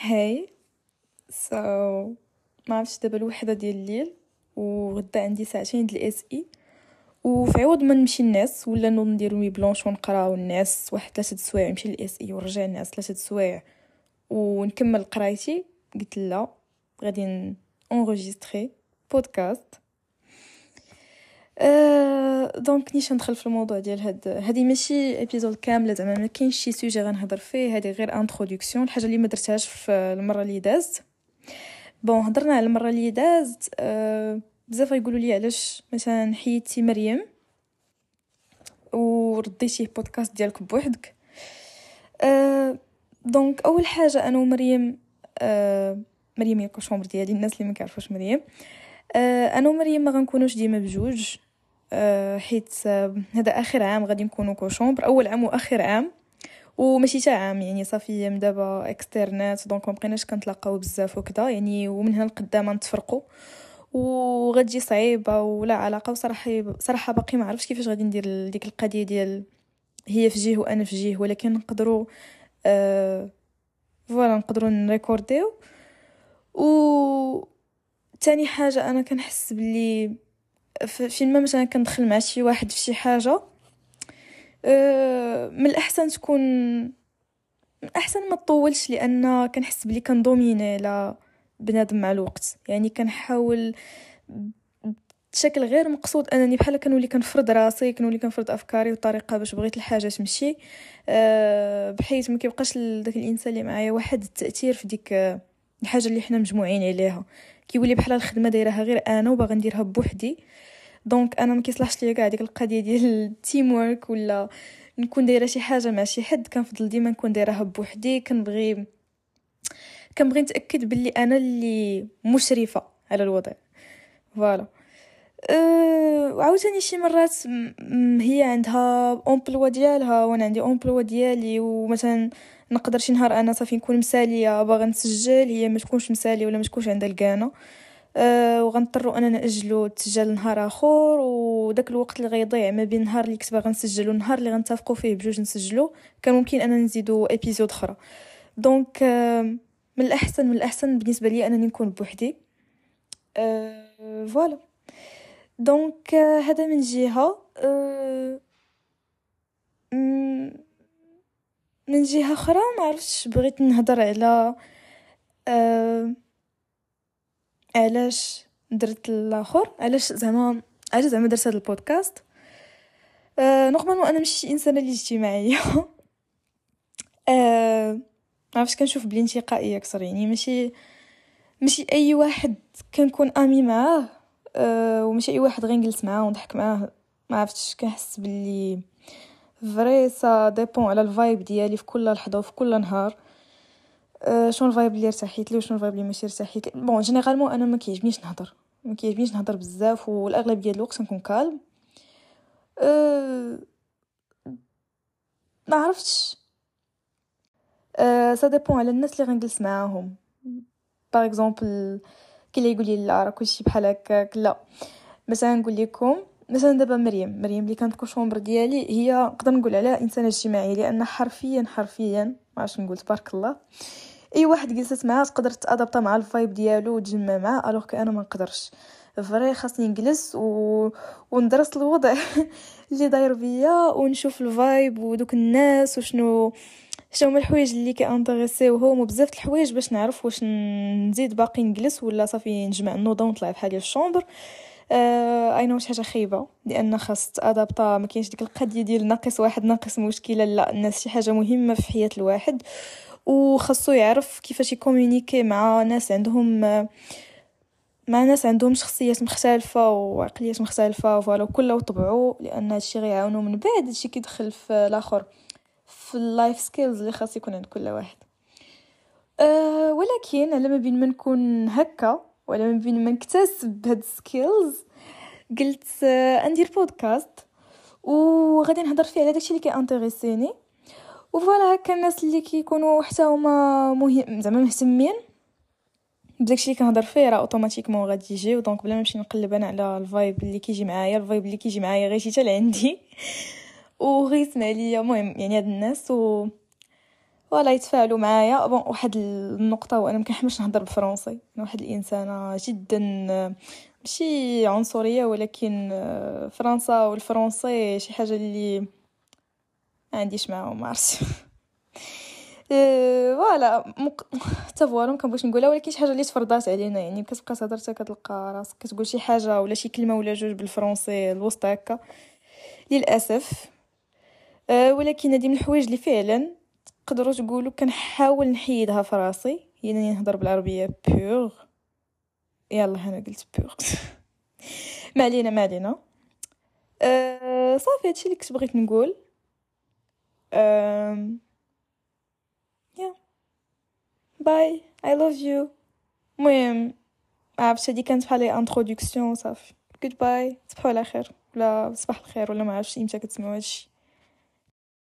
Hi. So ما عرفتش دابا الوحدة ديال الليل وغدا عندي ساعتين ديال ال SE. وفي عوض ما نمشي نعس ولا نوض ندير nuit blanche ونقرا ونعس واحد ثلاثة سوايع نمشي لل SE ونرجع نعس ثلاثة سوايع ونكمل قرايتي. قلت لا غادي ن enregistrer بودكاست أه donc نيشان ندخل في الموضوع ديال هاد هادي ماشي épisode كامله زعما ما كاينش شي sujet غنهضر فيه هادي غير introduction الحاجة اللي ما درتهاش في المرة اللي دازت. Bon هضرنا على المرة اللي دازت أه بزاف غيقولوا لي علاش مثلا حيدتي مريم؟ ورديتي البودكاست ديالك بوحدك. donc أول حاجة أنا ومريم أه مريم هي co-chambre ديالي الناس اللي ما كيعرفوش مريم. أنا ومريم ما غنكونوش ديما بجوج. حيت أه هذا آخر عام غادي نكونوا co-chambre أول عام وآخر عام وماشي تا عام يعني صافي من دابا externat donc ما بقيناش كنتلاقاو بزاف وكذا يعني ومن هنا لقدام نتفرقوا وغتجي صعيبة ولا علاقة وصراحة صراحة باقي ما عرفتش كيفاش غادي ندير ديك القضية ديال هي في جهه وأنا في جهه ولكن نقدروا آه voilà نقدروا نريكورديو. و تاني حاجة أنا كنحس بلي فين ما مثلا كندخل مع شي واحد في شي حاجة أه من الأحسن تكون من احسن ما تطولش لأن كنحس بلي كن dominer على بنادم مع الوقت. يعني كنحاول بشكل غير مقصود أنني بحال كنولي كنفرض راسي كنولي كنفرض أفكاري وطريقة باش بغيت الحاجة تمشي. أه بحيث ما كيبقاش داك الإنسان اللي معايا واحد التأثير في ديك الحاجة اللي حنا مجموعين عليها. كيولي بحال الخدمة دايرها غير أنا وباغا نديرها بوحدي. donc أنا ما كيصلحش ليا كاع ديك القضية ديال ال teamwork ولا نكون دايرة شي حاجة مع شي حد. كنفضل ديما نكون دايرها بوحدي كنبغي كنبغي نتأكد باللي أنا اللي مشرفة على الوضع. voilà. أه وعاوتاني شي مرات هي عندها emploi ديالها وأنا عندي emploi ديالي. ومثلا نقدر شي نهار أنا صافي نكون مسالية باغا نسجل هي ما تكونش مسالية ولا ما تكونش عندها الكانة. وغنضطروا أننا ناجلو التسجيل نهار آخر وداك الوقت اللي غيضيع ما بين النهار اللي كنت باغا نسجل والنهار اللي غنتفقوا فيه بجوج نسجلو كان ممكن أننا نزيدو épisode أخرى. donc أه من الأحسن من الأحسن بالنسبة لي أنني نكون بوحدي. أه voilà. Donc هذا من جهة. من جهة أخرى ما عرفتش بغيت نهضر على أه علاش درت الآخر علاش زعما علاش زعما درت هذا البودكاست؟ أه normalement أنا ماشي إنسانة اللي اجتماعية. أه عرفتش كنشوف بلي انتقائيه أكثر يعني ماشي ماشي أي واحد كنكون ami معاه أه وماشي أي واحد غنجلس معاه ونضحك معاه ما عرفتش كنحس بلي vrai ça dépend على ال vibe ديالي في كل لحظة وفي كل نهار. شنو ال vibe اللي ارتحيت لي وشنو ال vibe اللي ماشي ارتحيت لي bon généralement أنا ما كيعجبنيش نهضر. ما كيعجبنيش نهضر بزاف والأغلب ديال الوقت نكون calme أه ما عرفتش. أه ça dépend على الناس اللي غنجلس معاهم. par exemple كي يقول لي لا راه كلشي بحال هكاك لا. مثلا نقول لكم مثلا دابا مريم مريم اللي كانت co-chambre ديالي هي نقدر نقول عليها إنسانة اجتماعية لأن حرفيا حرفيا ما عرفتش نقول تبارك الله. أي واحد جلست معاه تقدر ت adapter مع ال vibe ديالو وتجمع معاه alors أنا ما نقدرش. vrai خاصني نجلس و... وندرس الوضع اللي داير بيا ونشوف ال vibe ودوك الناس وشنو شنو هما الحوايج اللي كيانتريسيوهم وبزاف الحوايج باش نعرف واش نزيد باقي نجلس ولا صافي نجمع النوضة ونطلع بحالي في ال chambre. آه I know شي حاجة خايبة لأن خاص ت adapter ما كاينش ديك القضية ديال ناقص واحد ناقص مشكلة لا الناس شي حاجة مهمة في حياة الواحد. وخاصو يعرف كيفاش ي communiquer مع ناس عندهم مع ناس عندهم شخصيات مختلفة وعقليات مختلفة voilà وكل وطبعو لأن هادشي غيعاونو من بعد هادشي كيدخل في الآخر في ال life skills اللي خاص يكون عند كل واحد. أه ولكن على ما بين ما نكون هكا وعلى ما بين ما نكتسب هاد ال skills قلت أه ندير بودكاست وغادي نهضر فيه على داكشي اللي كيانتريسيني. و voilà هكا الناس اللي كيكونوا حتى هما مهم زعما مهتمين بداكشي اللي كنهضر فيه راه automatiquement غادي يجي donc بلا ما نمشي نقلب أنا على ال vibe اللي كيجي معايا ال vibe اللي كيجي معايا غير شي حتى لعندي. وغيسمع ليا المهم يعني هاد الناس و ولا يتفاعلوا معايا. bon واحد النقطة وأنا ما كنحملش نهضر بالفرنسي أنا واحد الإنسانة جدا ماشي عنصرية ولكن فرنسا والفرنسي شي حاجة اللي ما عنديش معاهم ما عرفتش voilà مق... حتى voilà مكنبغيش نقولها ولكن شي حاجة اللي تفرضات علينا يعني كتبقى تهضر حتى كتلقى راسك كتقول شي حاجة ولا شي كلمة ولا جوج بالفرنسي الوسط هكا. للأسف. أه ولكن هذه من الحوايج اللي فعلا تقدروا تقولوا كنحاول نحيدها في راسي. يعني نهضر بالعربية pure يلا أنا قلت pure ما علينا ما علينا. أه صافي هادشي اللي كنت بغيت نقول. أه يا bye I love you المهم عرفت هادي كانت بحال introduction صافي bye تصبحوا على خير ولا صباح الخير ولا ما عرفتش إمتى كتسمعوا هادشي